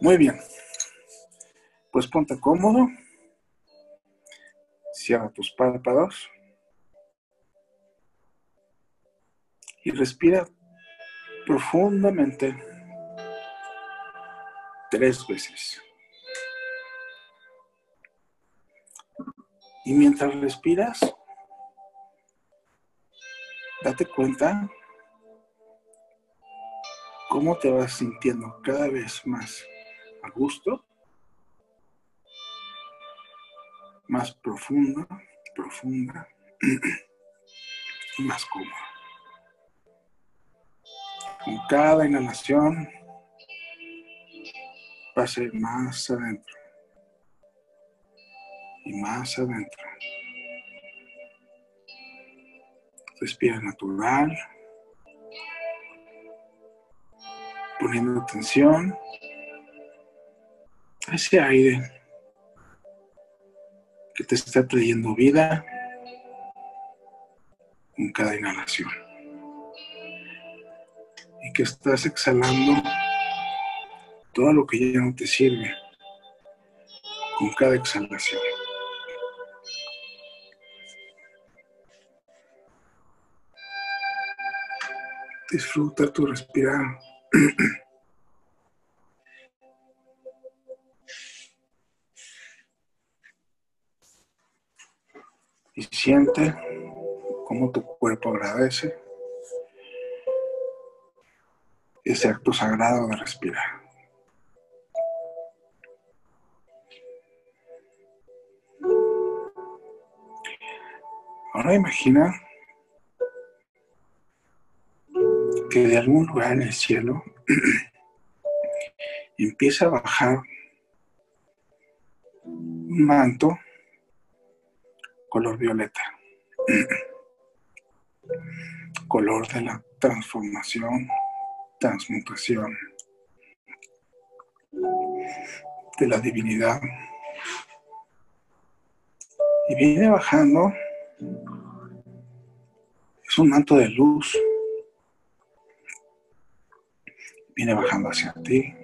Muy bien. Pues ponte cómodo. Cierra tus párpados. Y respira profundamente tres veces. Y mientras respiras, date cuenta cómo te vas sintiendo cada vez más a gusto, más profunda, profunda, más cómoda. Con cada inhalación, pase más adentro y más adentro. Respira natural, poniendo atención ese aire que te está trayendo vida con cada inhalación y que estás exhalando todo lo que ya no te sirve con cada exhalación. Disfruta tu respirar. siente cómo tu cuerpo agradece ese acto sagrado de respirar. Ahora imagina que de algún lugar en el cielo empieza a bajar un manto color violeta, color de la transformación, transmutación, de la divinidad. Y viene bajando, es un manto de luz. Viene bajando hacia ti.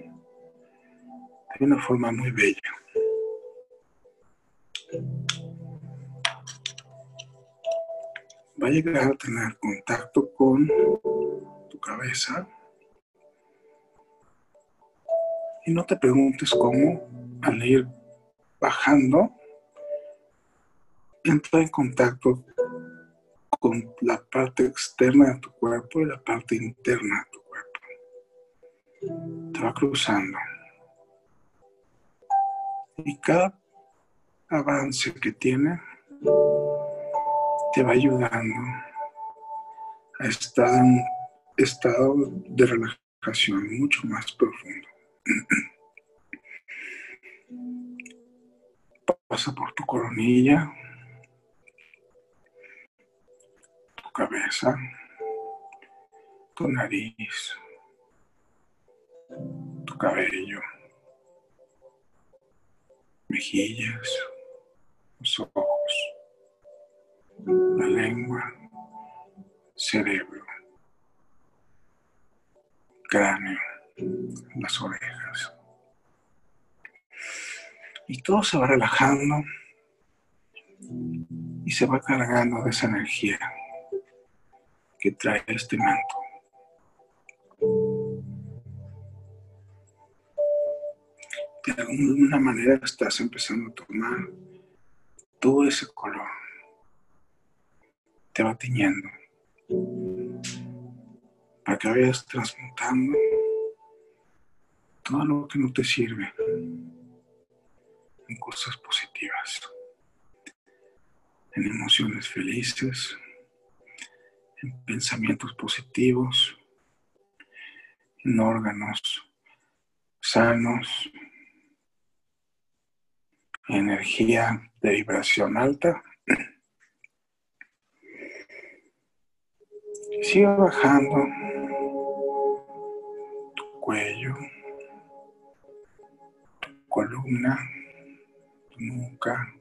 De una forma muy bella. Va a llegar a tener contacto con tu cabeza y no te preguntes cómo al ir bajando entra en contacto con la parte externa de tu cuerpo y la parte interna de tu te va cruzando. Y cada avance que tiene te va ayudando a estar en un estado de relajación mucho más profundo. Pasa por tu coronilla, tu cabeza, tu nariz, tu cabello, mejillas, los ojos, la lengua, cerebro, cráneo, las orejas. Y todo se va relajando y se va cargando de esa energía que trae este manto. de alguna manera estás empezando a tomar todo ese color. Te va tiñendo. Para que vayas transmutando todo lo que no te sirve en cosas positivas, en emociones felices, en pensamientos positivos, en órganos sanos, energía de vibración alta. Sigue bajando tu cuello, tu columna, tu nuca,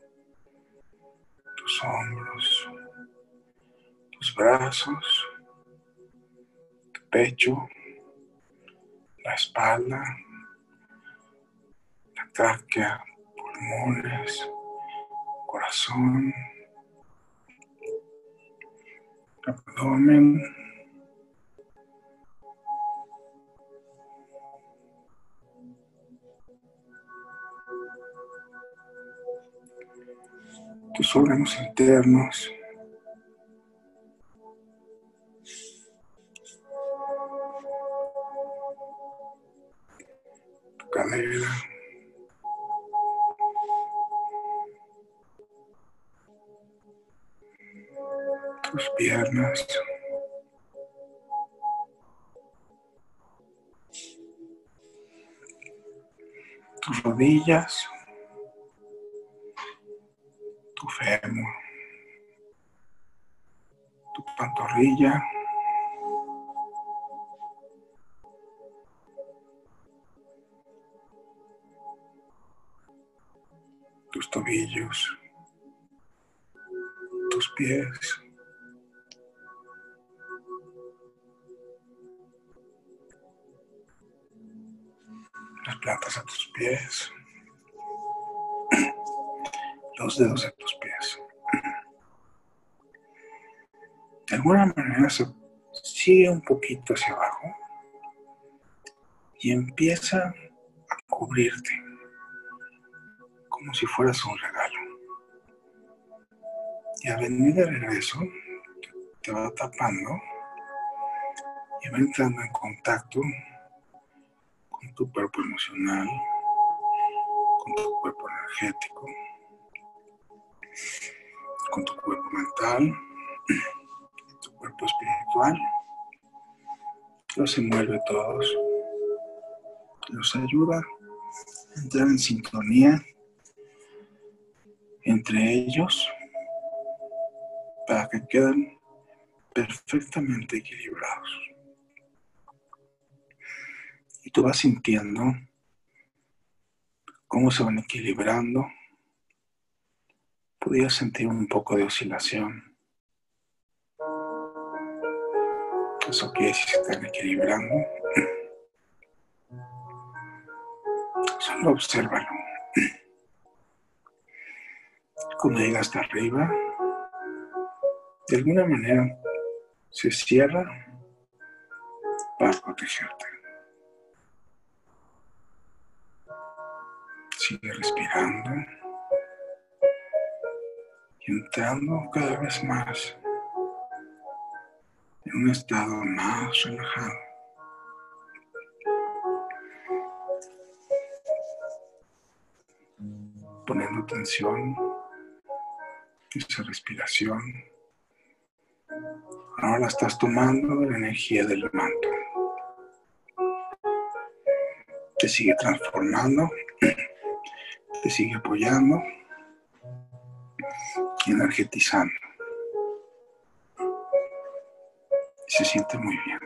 tus hombros, tus brazos, tu pecho, la espalda, tráquea, pulmones, corazón, abdomen. tus órganos internos. Rodillas. fémur, tu pantorrilla, tus tobillos, tus pies. Plantas a tus pies los dedos de tus pies. De alguna manera se sigue un poquito hacia abajo y empieza a cubrirte como si fueras un regalo. Y a venir de regreso te va tapando y va entrando en contacto tu cuerpo emocional, con tu cuerpo energético con tu cuerpo mental, tu cuerpo espiritual. Los envuelve todos. Los ayuda a entrar en sintonía entre ellos para que queden perfectamente equilibrados. Tú vas sintiendo cómo se van equilibrando podía sentir un poco de oscilación. Eso quiere decir que se están equilibrando. Solo obsérvalo. Cuando llega hasta arriba, de alguna manera se cierra para protegerte. Sigue respirando entrando cada vez más en un estado más relajado. Poniendo atención en esa respiración. Ahora la estás tomando la energía del manto. Te sigue transformando, te sigue apoyando energetizando. Y se siente muy bien.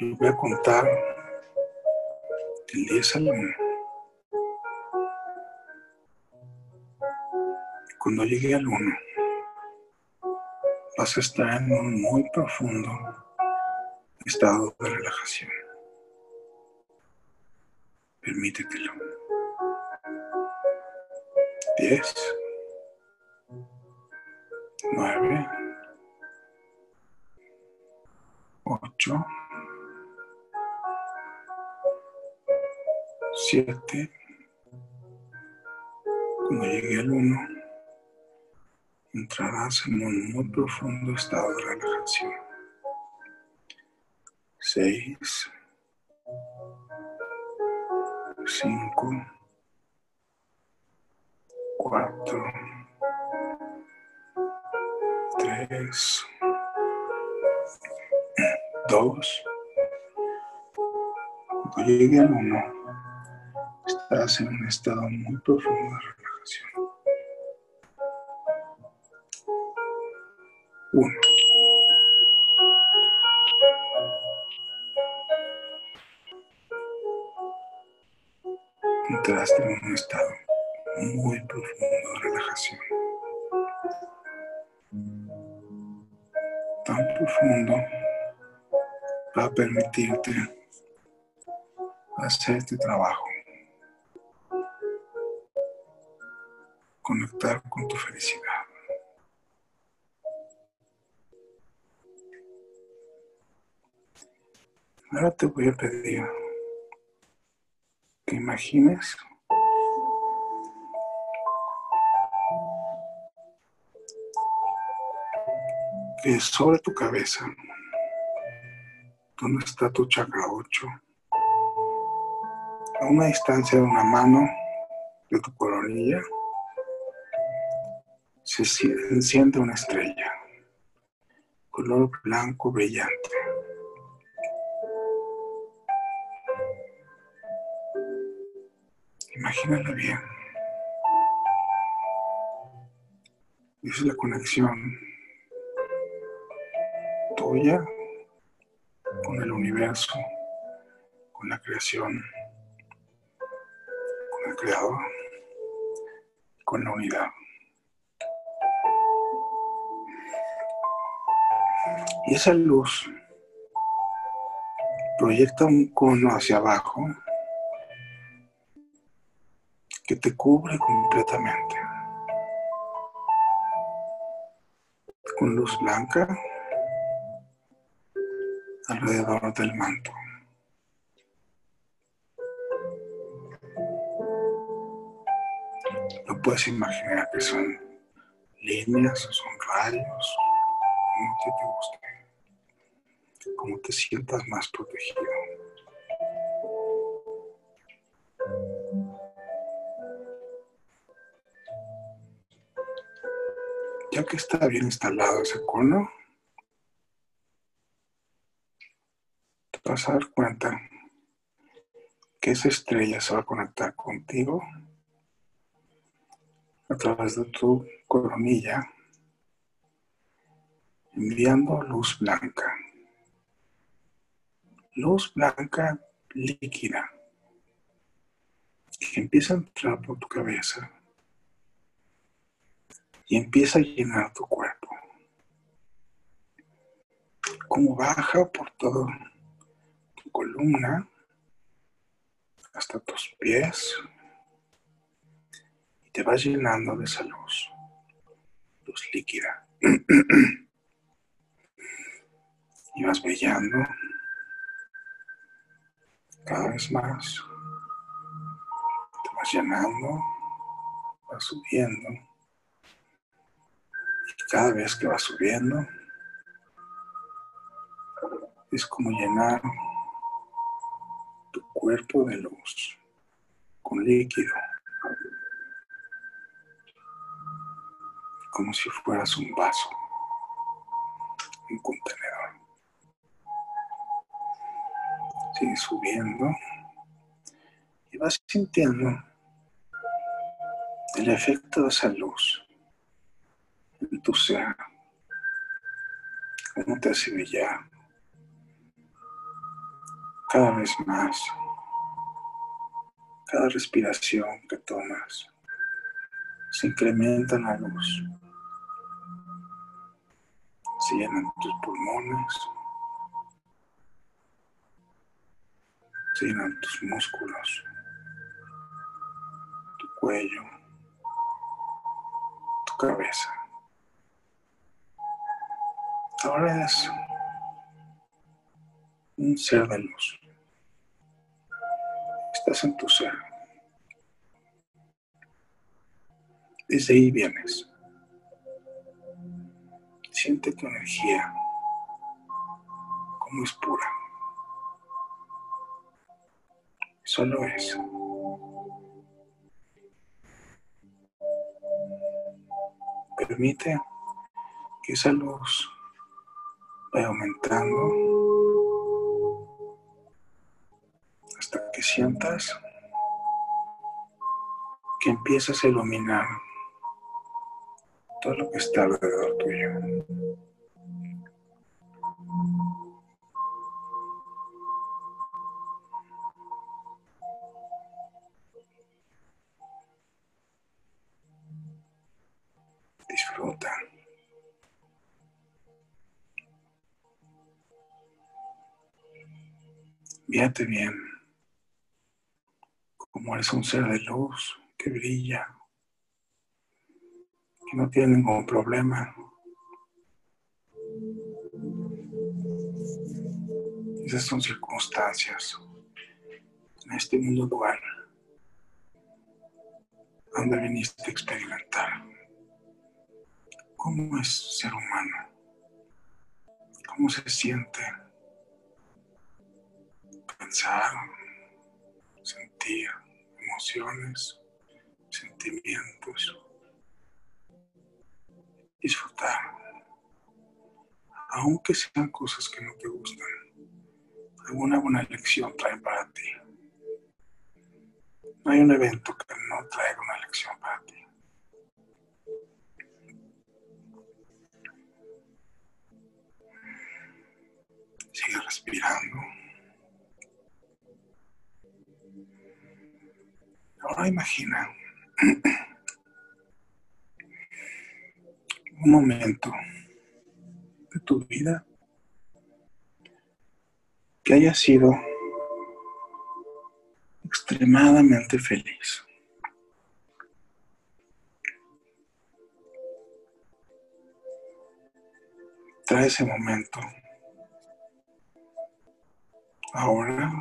Yo voy a contar del 10 al 1. Cuando llegue al 1, vas en un muy profundo estado de relajación. Permítetelo. Diez. Nueve. Ocho. Siete. Cuando llegue al uno, entrarás en un muy profundo estado de relajación seis, cinco, cuatro, tres, dos. Cuando llegue al uno, estás en un estado muy profundo de relajación. Muy profundo de relajación. tan profundo va a permitirte hacer este trabajo. Conectar con tu felicidad. Ahora te voy a pedir que imagines sobre tu cabeza, donde está tu chakra 8, a una distancia de una mano de tu coronilla, se enciende una estrella, color blanco brillante. Imagínala bien. Es la conexión tuya con el universo, con la creación, con el creador, con la unidad. Y esa luz proyecta un cono hacia abajo que te cubre completamente. Con luz blanca alrededor del manto. No puedes imaginar que son líneas o son rayos, como te, te guste, como te sientas más protegido. Ya que está bien instalado ese cono, vas a dar cuenta que esa estrella se va a conectar contigo a través de tu coronilla, enviando luz blanca. Luz blanca líquida que empieza a entrar por tu cabeza y empieza a llenar tu cuerpo. Como baja por todo columna hasta tus pies y te vas llenando de esa luz, luz líquida. y vas brillando cada vez más. Te vas llenando, vas subiendo. Y cada vez que vas subiendo, es como llenar cuerpo de luz con líquido, como si fueras un vaso, un contenedor. Sigue subiendo y vas sintiendo el efecto de esa luz en tu ser, cómo te hace cada vez más cada respiración que tomas se incrementa la luz. Se llenan tus pulmones, se llenan tus músculos, tu cuello, tu cabeza. Ahora es un ser de luz estás en tu ser. Desde ahí vienes. Siente tu energía como es pura. Solo es. Permite que esa luz vaya aumentando sientas que empiezas a iluminar todo lo que está alrededor tuyo. Disfruta. Bien como eres un ser de luz que brilla, que no tiene ningún problema. Esas son circunstancias en este mundo dual donde viniste a experimentar cómo es ser humano, cómo se siente pensar, sentir emociones, sentimientos, disfrutar, aunque sean cosas que no te gustan, alguna buena lección trae para ti. No hay un evento que no traiga una lección para ti. Sigue respirando. Ahora imagina un momento de tu vida que haya sido extremadamente feliz. Trae ese momento. Ahora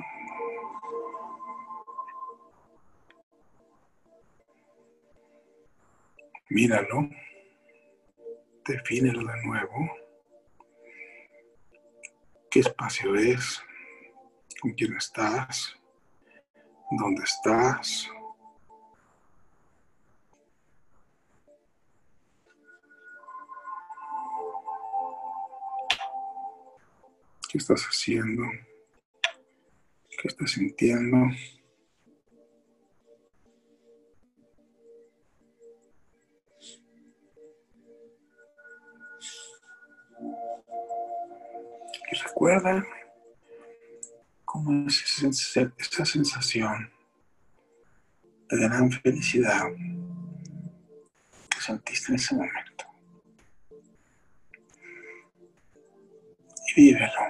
míralo, defínelo de nuevo. ¿Qué espacio es? ¿Con quién estás? ¿Dónde estás? ¿Qué estás haciendo? ¿Qué estás sintiendo? Recuerda cómo es esa sensación de gran felicidad que sentiste en ese momento. Y vívelo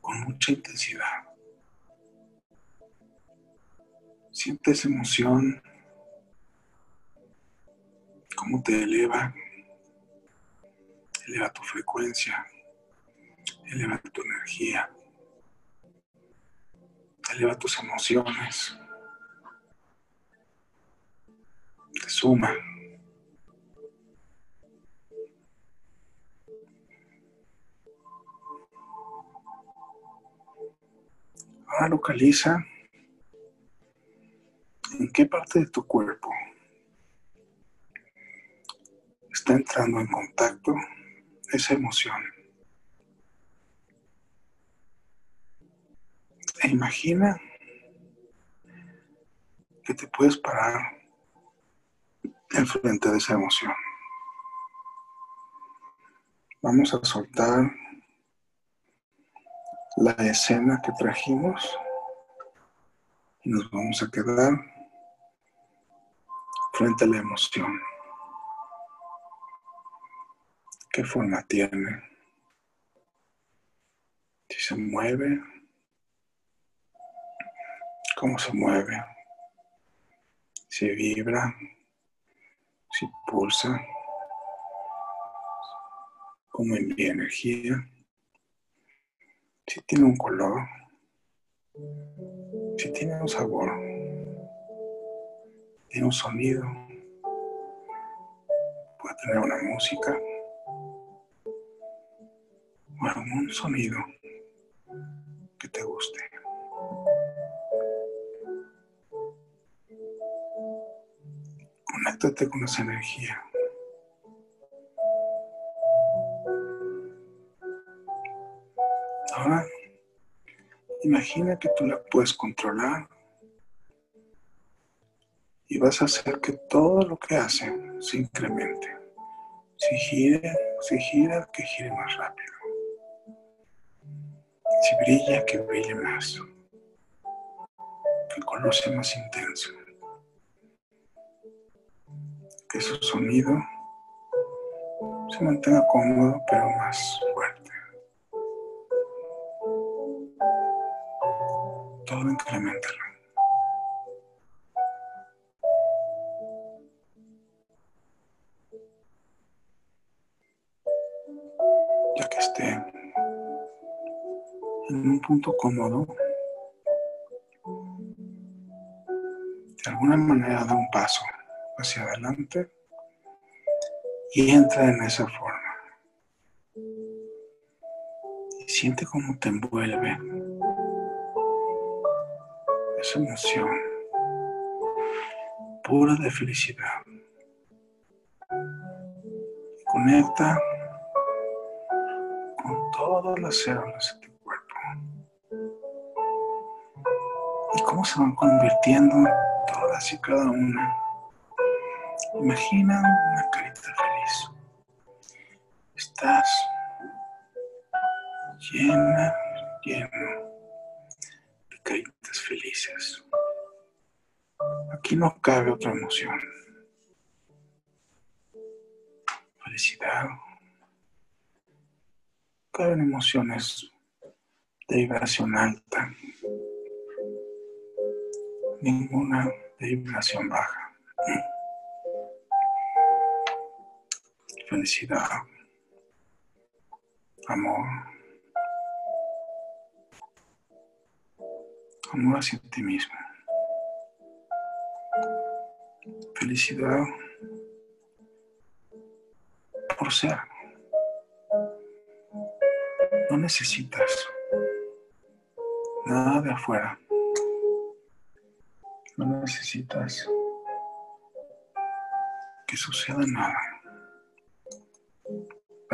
con mucha intensidad. Siente esa emoción, cómo te eleva, eleva tu frecuencia, eleva tu energía eleva tus emociones, te suma. Ahora localiza en qué parte de tu cuerpo está entrando en contacto esa emoción. E imagina que te puedes parar enfrente de esa emoción. Vamos a soltar la escena que trajimos y nos vamos a quedar frente a la emoción. ¿Qué forma tiene? Si se mueve, cómo se mueve, si vibra, si pulsa, cómo envía energía, si tiene un color, si tiene un sabor, tiene un sonido, puede tener una música o algún sonido que te guste. Conéctate con esa energía. Ahora, imagina que tú la puedes controlar y vas a hacer que todo lo que hace se incremente. Si gira, si gira, que gire más rápido. Si brilla, que brille más. Que el color sea más intenso que su sonido se mantenga cómodo pero más fuerte. todo incrementalo. Ya que esté en un punto cómodo, de alguna manera da un paso hacia adelante y entra en esa forma. Y siente cómo te envuelve esa emoción pura de felicidad. Conecta con todas las células de tu cuerpo y cómo se van convirtiendo todas y cada una. Imagina una carita feliz. Estás llena, lleno de caritas felices. Aquí no cabe otra emoción. Felicidad. Caben emociones de vibración alta. Ninguna de vibración baja. Felicidad. Amor. Amor hacia ti mismo. Felicidad por ser. No necesitas nada de afuera. No necesitas que suceda nada.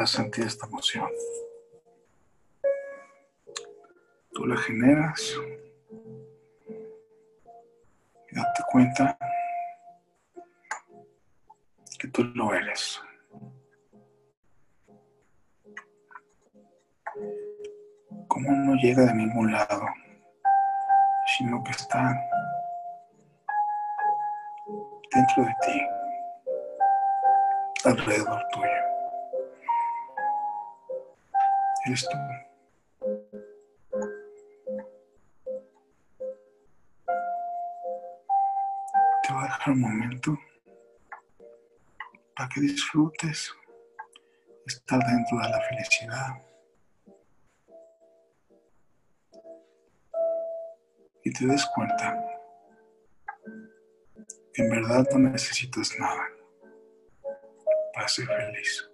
Sentir esta emoción. Tú la generas y date cuenta que tú lo eres. Como no llega de ningún lado, sino que está dentro de ti, alrededor tuyo. Eres tú. Te voy a dejar un momento para que disfrutes estar dentro de la felicidad. Y te des cuenta que en verdad no necesitas nada para ser feliz.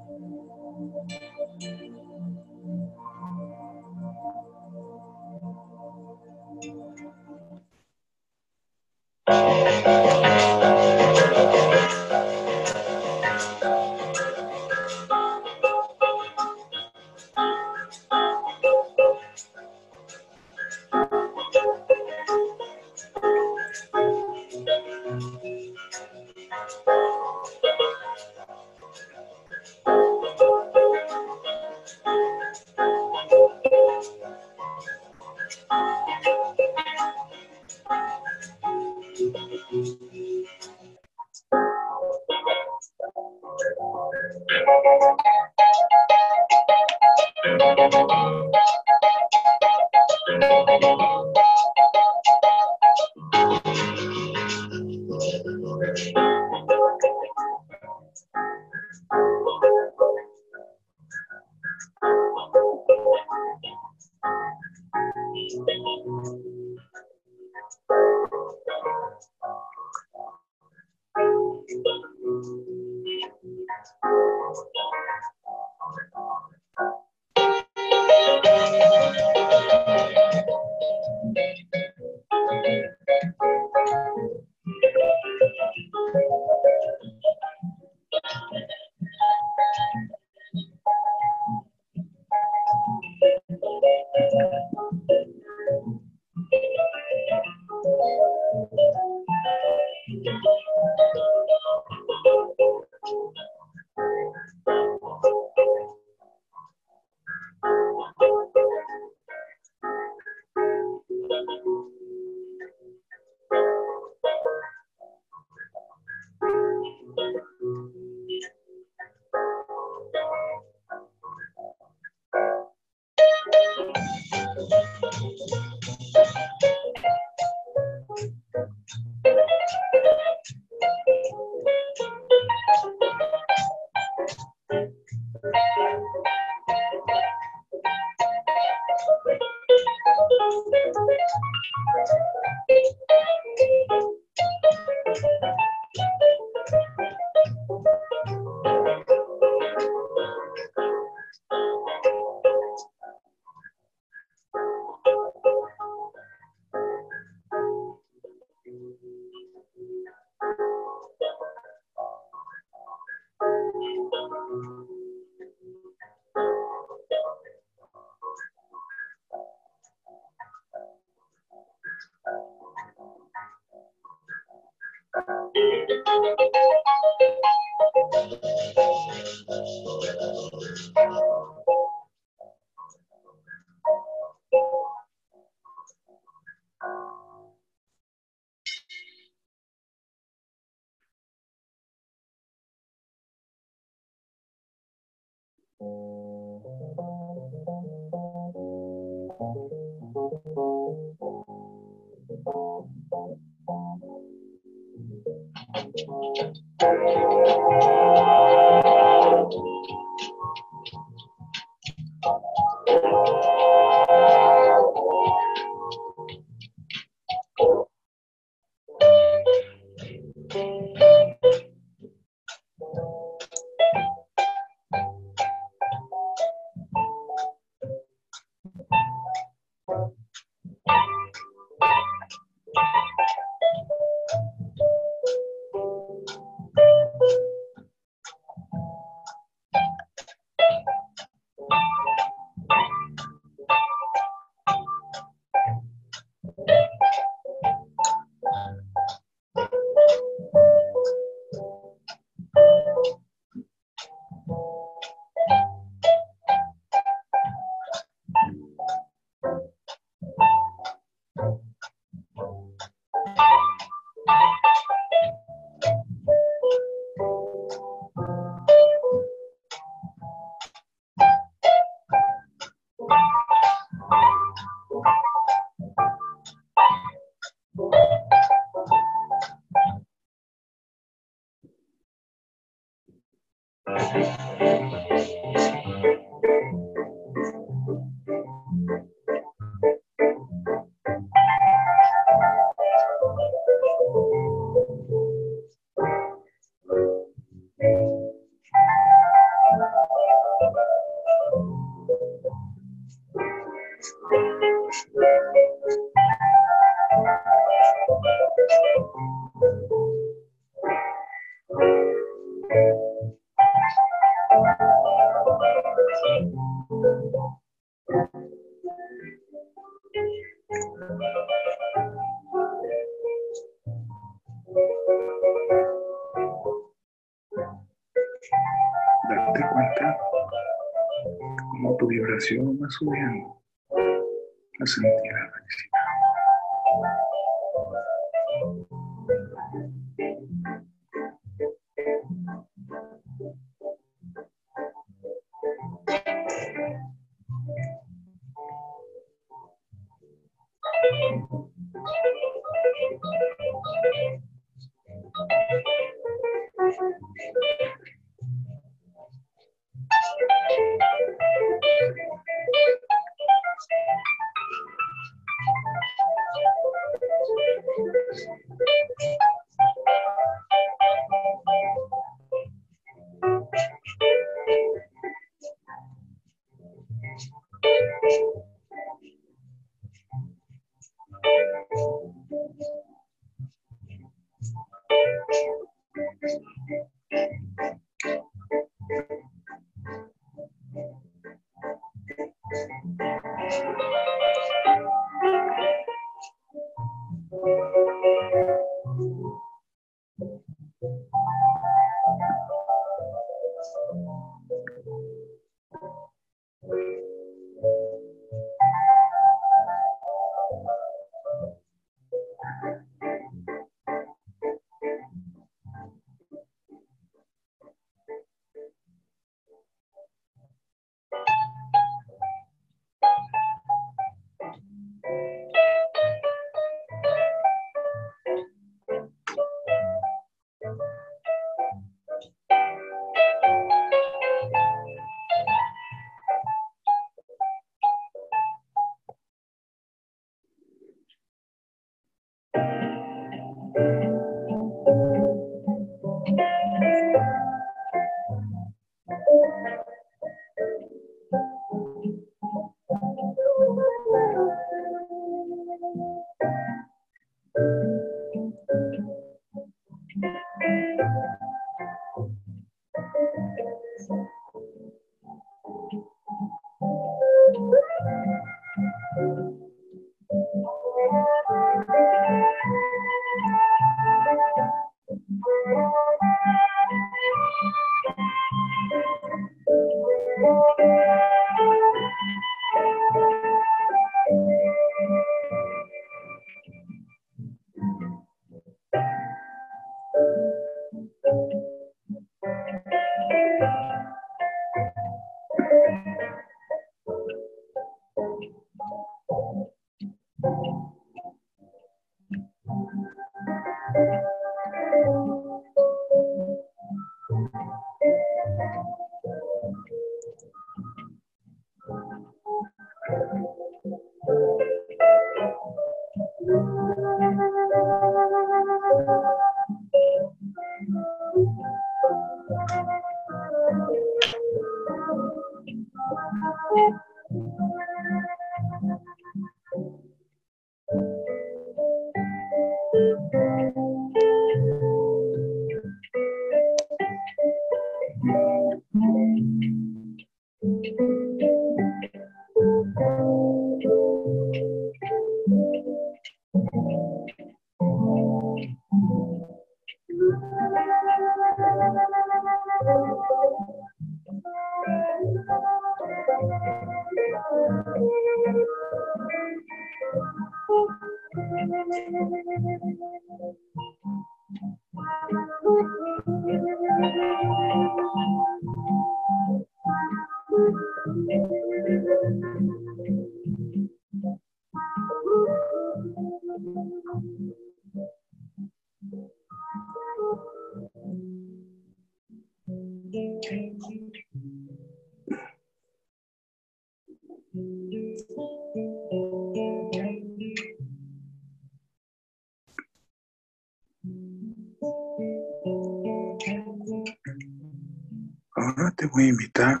Voy a invitar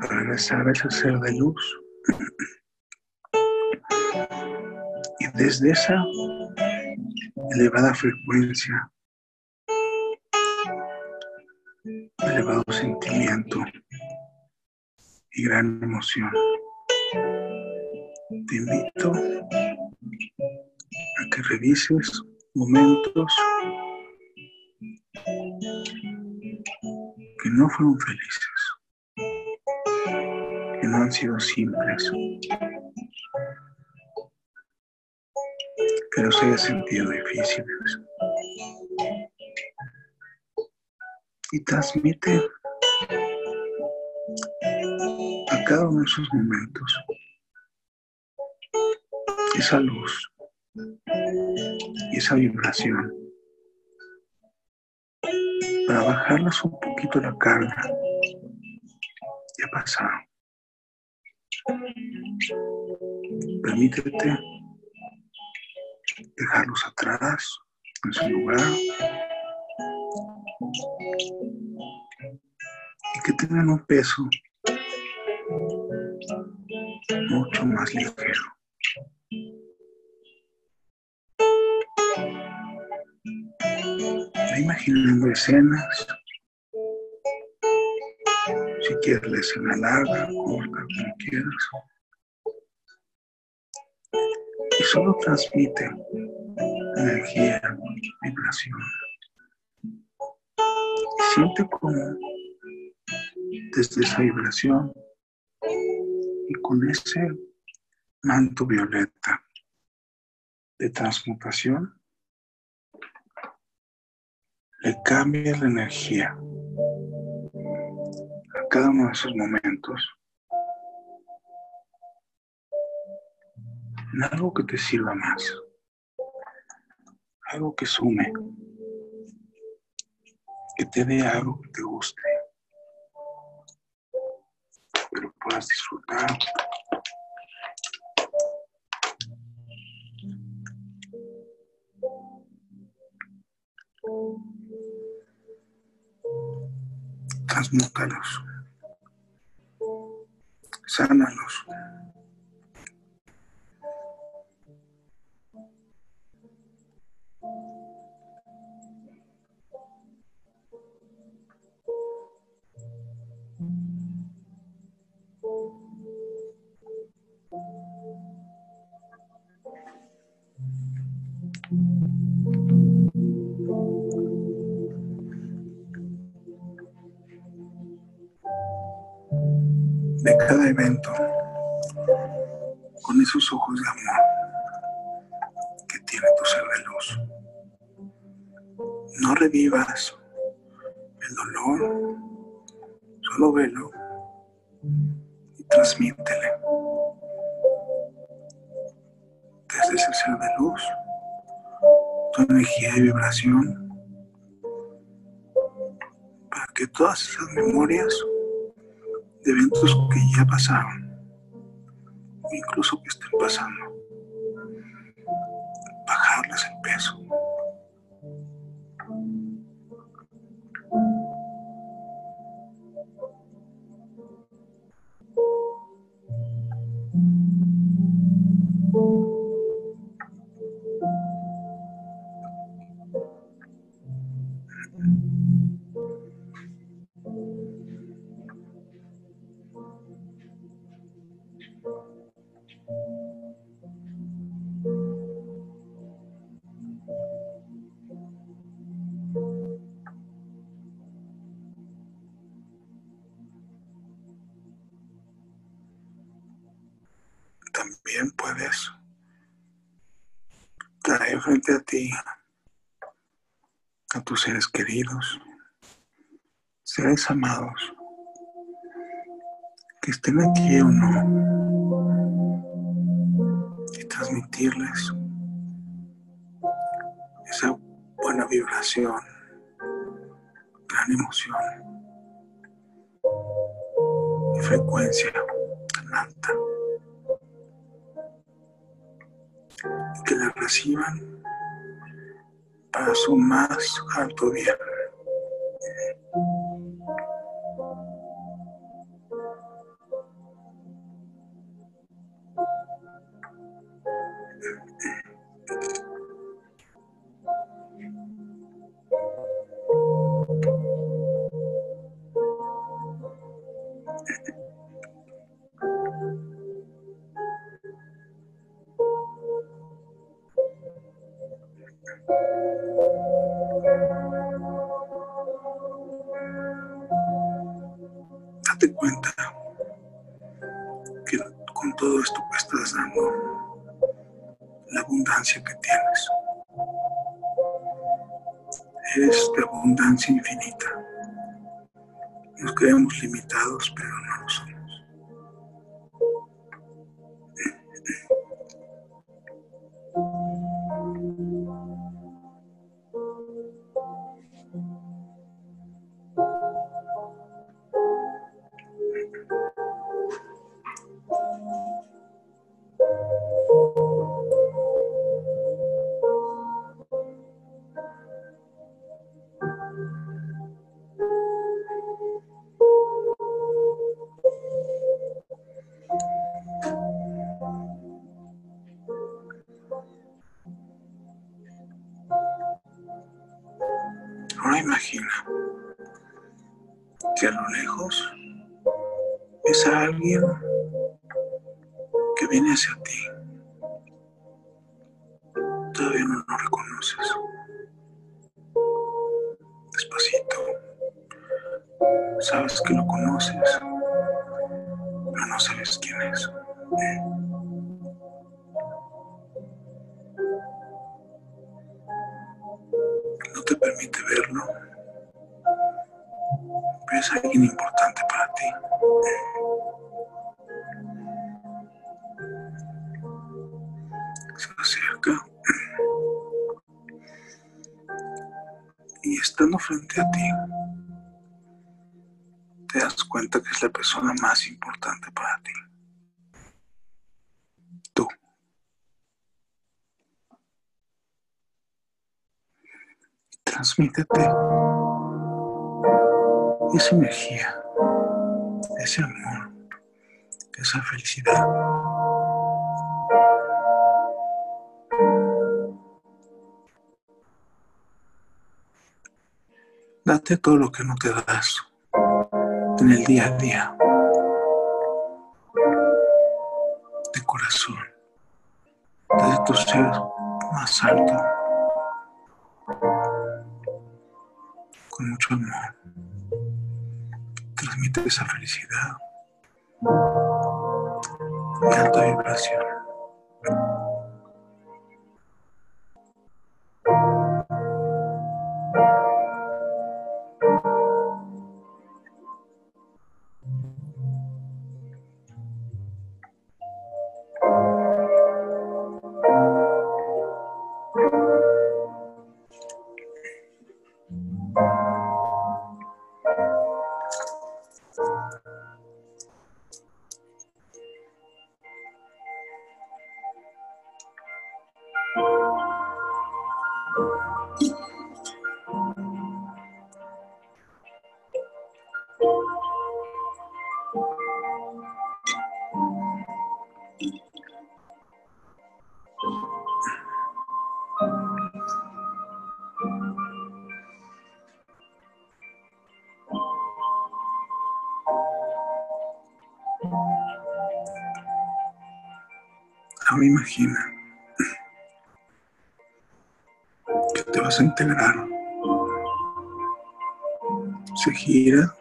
a regresar a ese ser de luz. Y desde esa elevada frecuencia, elevado sentimiento y gran emoción, te invito a que revises momentos no fueron felices, que no han sido simples, que los haya sentido difíciles. Y transmite a cada uno de esos momentos esa luz y esa vibración bajarlas un poquito la carga. Ya pasaron. Permítete dejarlos atrás, en su lugar. Y que te tienen un peso mucho más ligero. Imaginando escenas. Si quieres la larga, corta, como quieras. Y solo transmite energía, vibración. Siente como desde esa vibración y con ese manto violeta de transmutación le cambia la energía a cada uno de esos momentos en algo que te sirva más, algo que sume, que te dé algo que te guste, pero puedas disfrutar. Transmútalos, sánalos. De cada evento con esos ojos de amor que tiene tu ser de luz. No revivas el dolor, solo velo y transmítele desde ese ser de luz tu energía y vibración para que todas esas memorias de eventos que ya pasaron, o incluso que estén pasando. Tus seres queridos, seres amados, que estén aquí o no, y transmitirles esa buena vibración, gran emoción y frecuencia tan alta. que la reciban para su más bien. Date pero no sabes quién es. No te permite verlo, pero es alguien importante para ti. Se acerca y estando frente a ti, cuenta que es la persona más importante para ti. Tú. Transmítete esa energía, ese amor, esa felicidad. Date todo lo que no te das en el día a día, de corazón, desde tu ser más alto, con mucho amor. Transmite esa felicidad y alta vibración. Ahora imagina que te vas a integrar. Se gira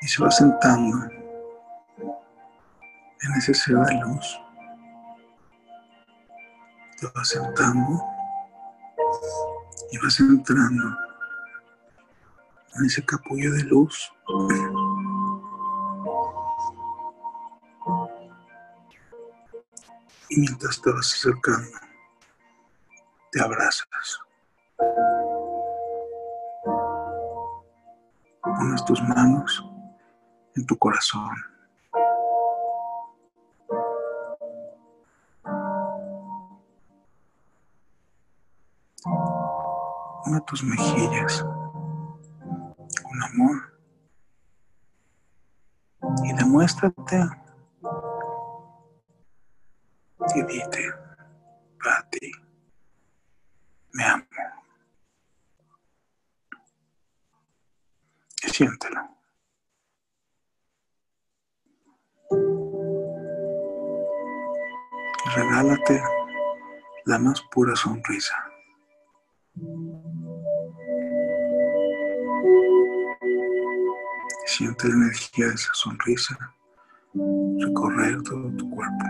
y se va sentando en ese ser de luz. Te vas sentando y vas entrando en ese capullo de luz. Y mientras te vas acercando, te abrazas. Pones tus manos en tu corazón. Una tus mejillas con amor y demuéstrate pura sonrisa. Siente la energía de esa sonrisa recorrer todo tu cuerpo.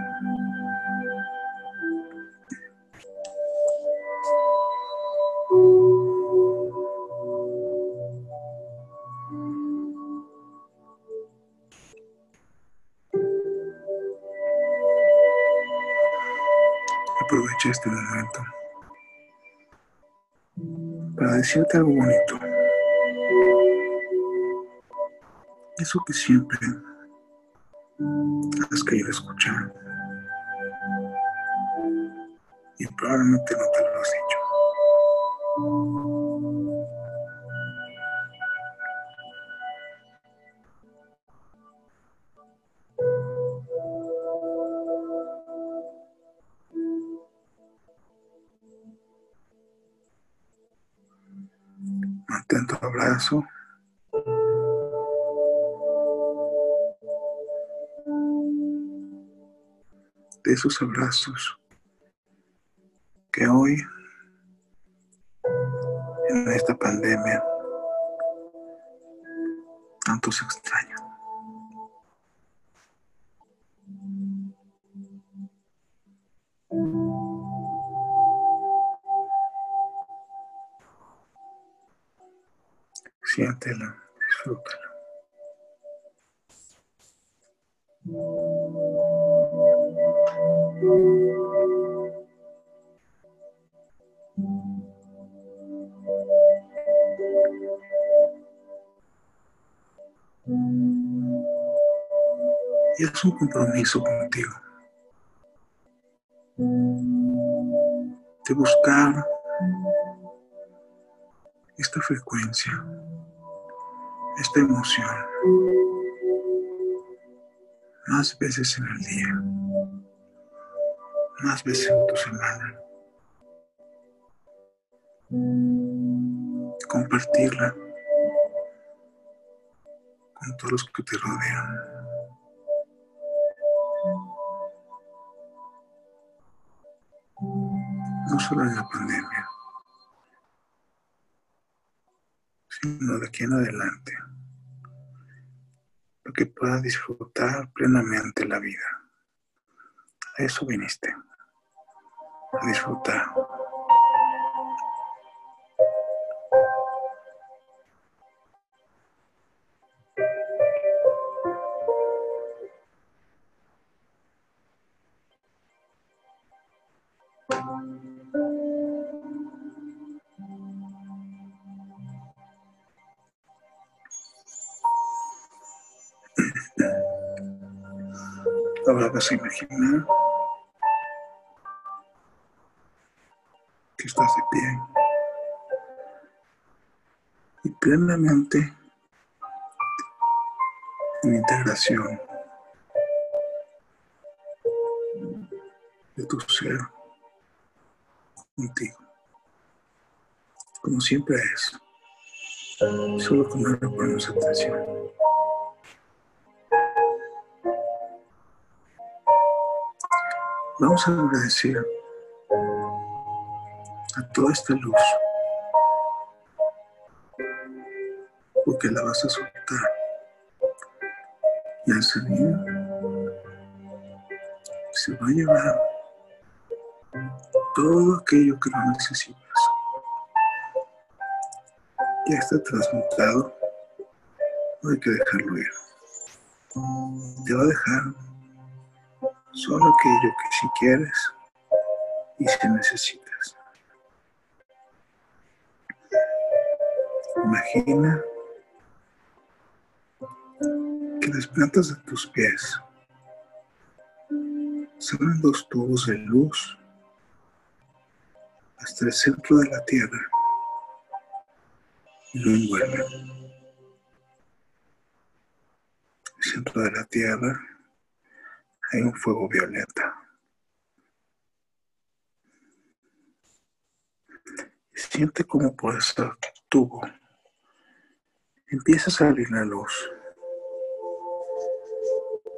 Este momento. Para decirte algo bonito. Eso que siempre has querido escuchar. Y probablemente no te lo has de esos abrazos que hoy, en esta pandemia, tantos extraños. Siéntela, disfrútala. Un compromiso contigo de buscar esta frecuencia, esta emoción, más veces en el día, más veces en tu semana. Compartirla con todos los que te rodean. No solo en la pandemia. sino de aquí en adelante, para que puedas disfrutar plenamente la vida. A eso viniste, a disfrutar. A imaginar que estás de pie y plenamente en integración de tu ser contigo, como siempre es, solo con ponemos atención. Vamos a agradecer a toda esta luz porque la vas a soltar y al salir se va a llevar todo aquello que no necesitas. Ya está transmutado, no hay que dejarlo ir. Te va a dejar solo aquello que si quieres y si necesitas. Imagina que las plantas de tus pies son dos tubos de luz hasta el centro de la tierra y lo envuelven. El centro de la tierra hay un fuego violeta. Siente como por ese tubo empieza a salir la luz.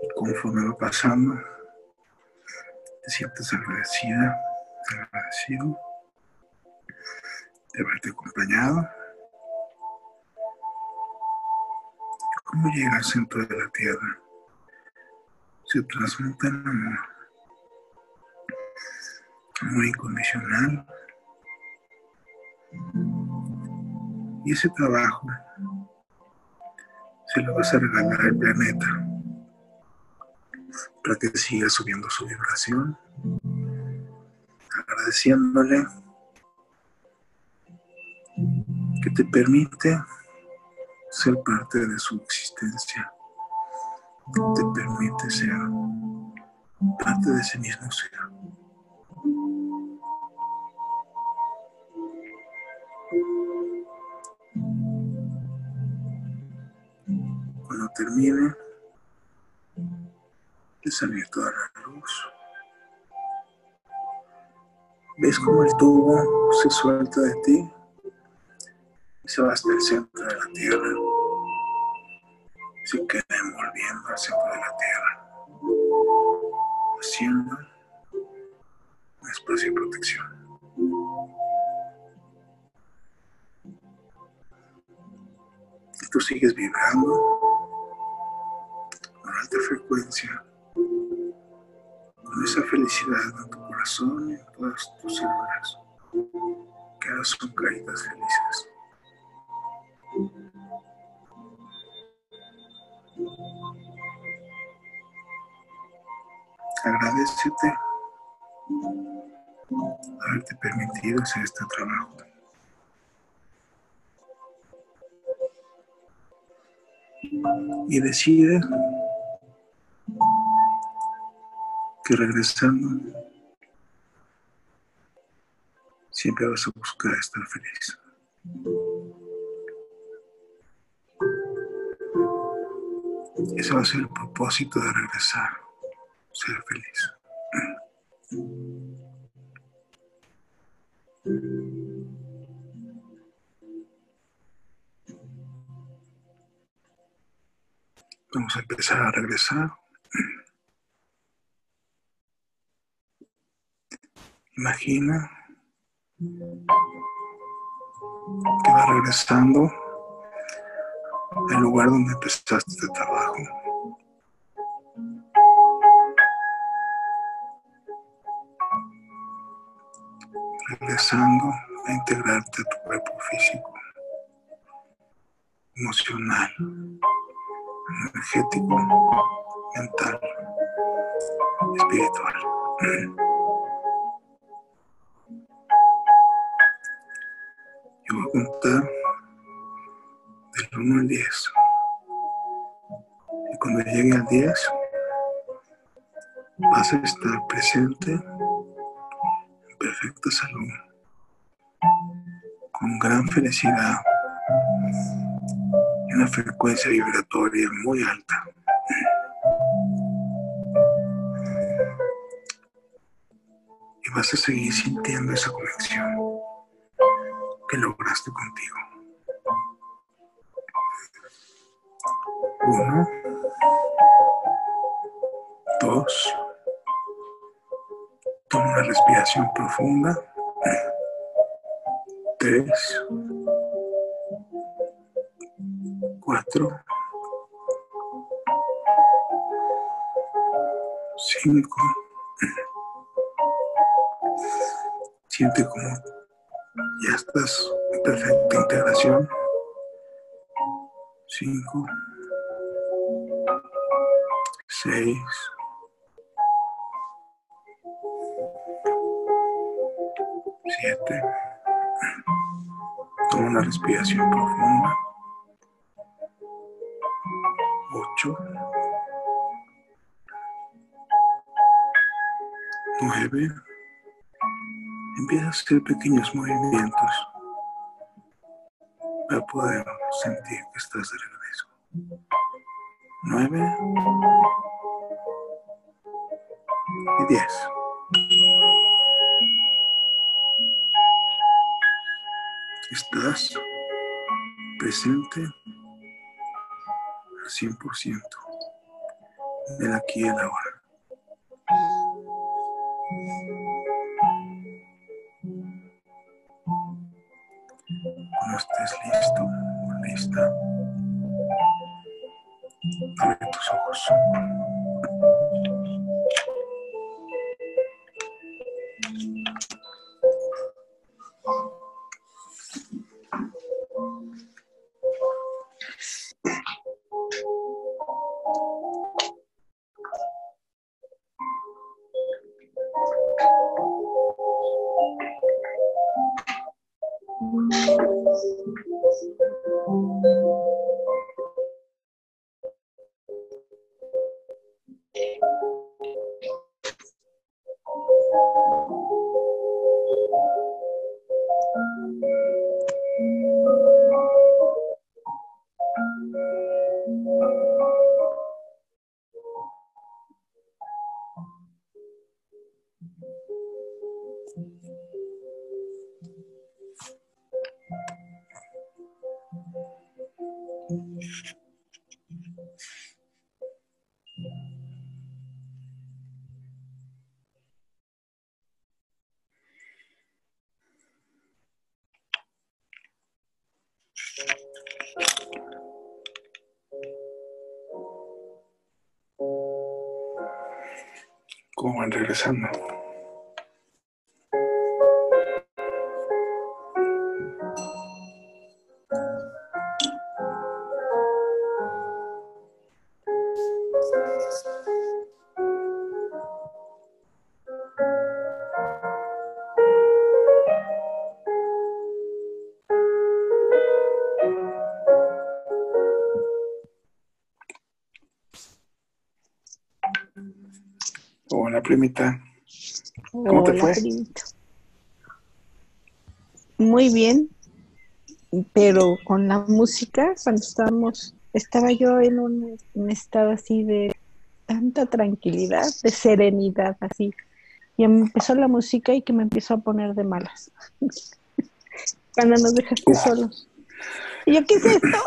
Y conforme va pasando, te sientes agradecida, agradecido de haberte acompañado. ¿Cómo llega al centro de la tierra? Se transmuta en amor. Amor incondicional. Y ese trabajo se lo vas a regalar al planeta para que siga subiendo su vibración, agradeciéndole que te permite ser parte de su existencia, te permite ser parte de ese mismo ser. Cuando termine de salir toda la luz, ves como el tubo se suelta de ti y se va hasta el centro de la tierra. Se queda envolviendo al centro de la tierra, haciendo paz y protección. Y tú sigues vibrando con alta frecuencia, con esa felicidad en tu corazón y en todas tus células, que ahora son caídas felices. Agradecete haberte permitido hacer este trabajo. Y decide que regresando siempre vas a buscar estar feliz. Ese va a ser el propósito de regresar, ser feliz. Vamos a empezar a regresar. Imagina que va regresando al lugar donde empezaste este trabajo. Regresando a integrarte a tu cuerpo físico, emocional, energético, mental, espiritual. Yo voy a contar del 1 al 10. Y cuando llegue al 10, vas a estar presente en perfecta salud, con gran felicidad y una frecuencia vibratoria muy alta. Y vas a seguir sintiendo esa conexión que lograste contigo. Uno, dos, toma una respiración profunda. Tres, cuatro, cinco. Siente como ya estás en perfecta integración. Cinco. Seis. Siete. Toma una respiración profunda. Ocho. Nueve. Empieza a hacer pequeños movimientos para poder sentir que estás de regreso. Nueve y diez. Estás presente al 100% del aquí y el ahora. Cuando estés listo regresando. Primita. ¿Cómo te fue? Muy bien, pero con la música, cuando estábamos, estaba yo en un, estado así de tanta tranquilidad, de serenidad, así. Y empezó la música y que me empezó a poner de malas. cuando nos dejaste solos. Y yo, ¿qué es esto? No,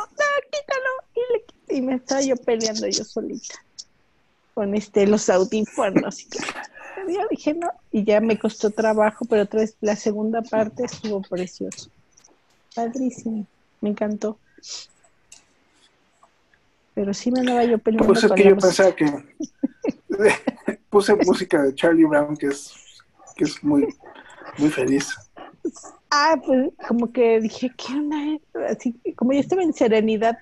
quítalo. Y, y me estaba yo peleando yo solita con este, los audífonos. Y yo dije, no, y ya me costó trabajo, pero otra vez la segunda parte estuvo precioso. Padrísimo, me encantó. Pero sí me andaba yo peleando. Pues es que yo pensaba que puse música de Charlie Brown, que es, que es muy, muy feliz. Ah, pues como que dije, ¿qué onda? Así como yo estaba en serenidad